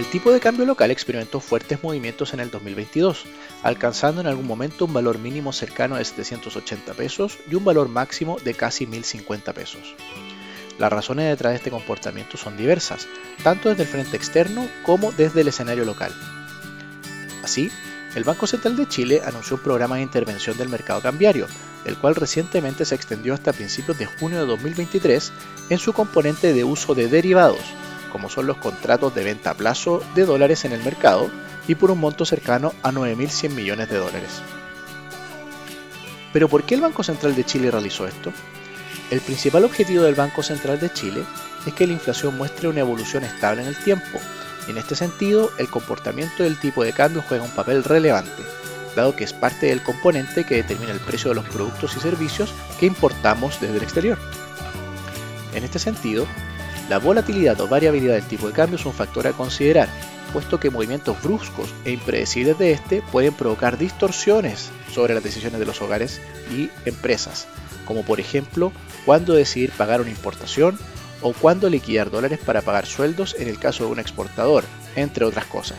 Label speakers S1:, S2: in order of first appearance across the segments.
S1: El tipo de cambio local experimentó fuertes movimientos en el 2022, alcanzando en algún momento un valor mínimo cercano de 780 pesos y un valor máximo de casi 1050 pesos. Las razones detrás de este comportamiento son diversas, tanto desde el frente externo como desde el escenario local. Así, el Banco Central de Chile anunció un programa de intervención del mercado cambiario, el cual recientemente se extendió hasta principios de junio de 2023 en su componente de uso de derivados, como son los contratos de venta a plazo de dólares en el mercado y por un monto cercano a 9.100 millones de dólares. Pero ¿por qué el Banco Central de Chile realizó esto? El principal objetivo del Banco Central de Chile es que la inflación muestre una evolución estable en el tiempo, en este sentido el comportamiento del tipo de cambio juega un papel relevante, dado que es parte del componente que determina el precio de los productos y servicios que importamos desde el exterior. En este sentido, la volatilidad o variabilidad del tipo de cambio es un factor a considerar, puesto que movimientos bruscos e impredecibles de este pueden provocar distorsiones sobre las decisiones de los hogares y empresas, como por ejemplo cuándo decidir pagar una importación o cuándo liquidar dólares para pagar sueldos en el caso de un exportador, entre otras cosas.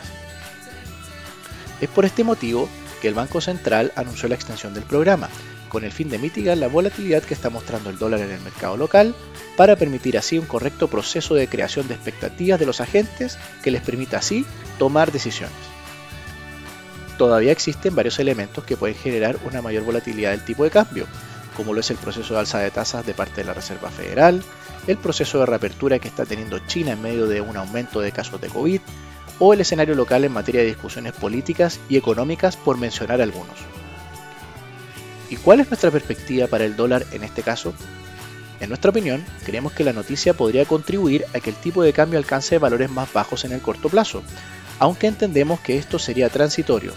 S1: Es por este motivo que el Banco Central anunció la extensión del programa, con el fin de mitigar la volatilidad que está mostrando el dólar en el mercado local, para permitir así un correcto proceso de creación de expectativas de los agentes que les permita así tomar decisiones. Todavía existen varios elementos que pueden generar una mayor volatilidad del tipo de cambio, como lo es el proceso de alza de tasas de parte de la Reserva Federal, el proceso de reapertura que está teniendo China en medio de un aumento de casos de COVID, o el escenario local en materia de discusiones políticas y económicas, por mencionar algunos. ¿Y cuál es nuestra perspectiva para el dólar en este caso? En nuestra opinión, creemos que la noticia podría contribuir a que el tipo de cambio alcance valores más bajos en el corto plazo, aunque entendemos que esto sería transitorio,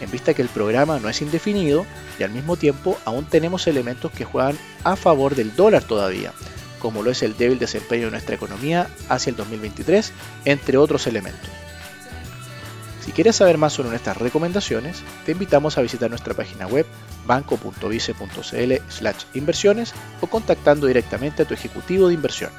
S1: en vista que el programa no es indefinido y al mismo tiempo aún tenemos elementos que juegan a favor del dólar todavía, como lo es el débil desempeño de nuestra economía hacia el 2023, entre otros elementos. Si quieres saber más sobre nuestras recomendaciones, te invitamos a visitar nuestra página web banco.vice.cl inversiones o contactando directamente a tu ejecutivo de inversión.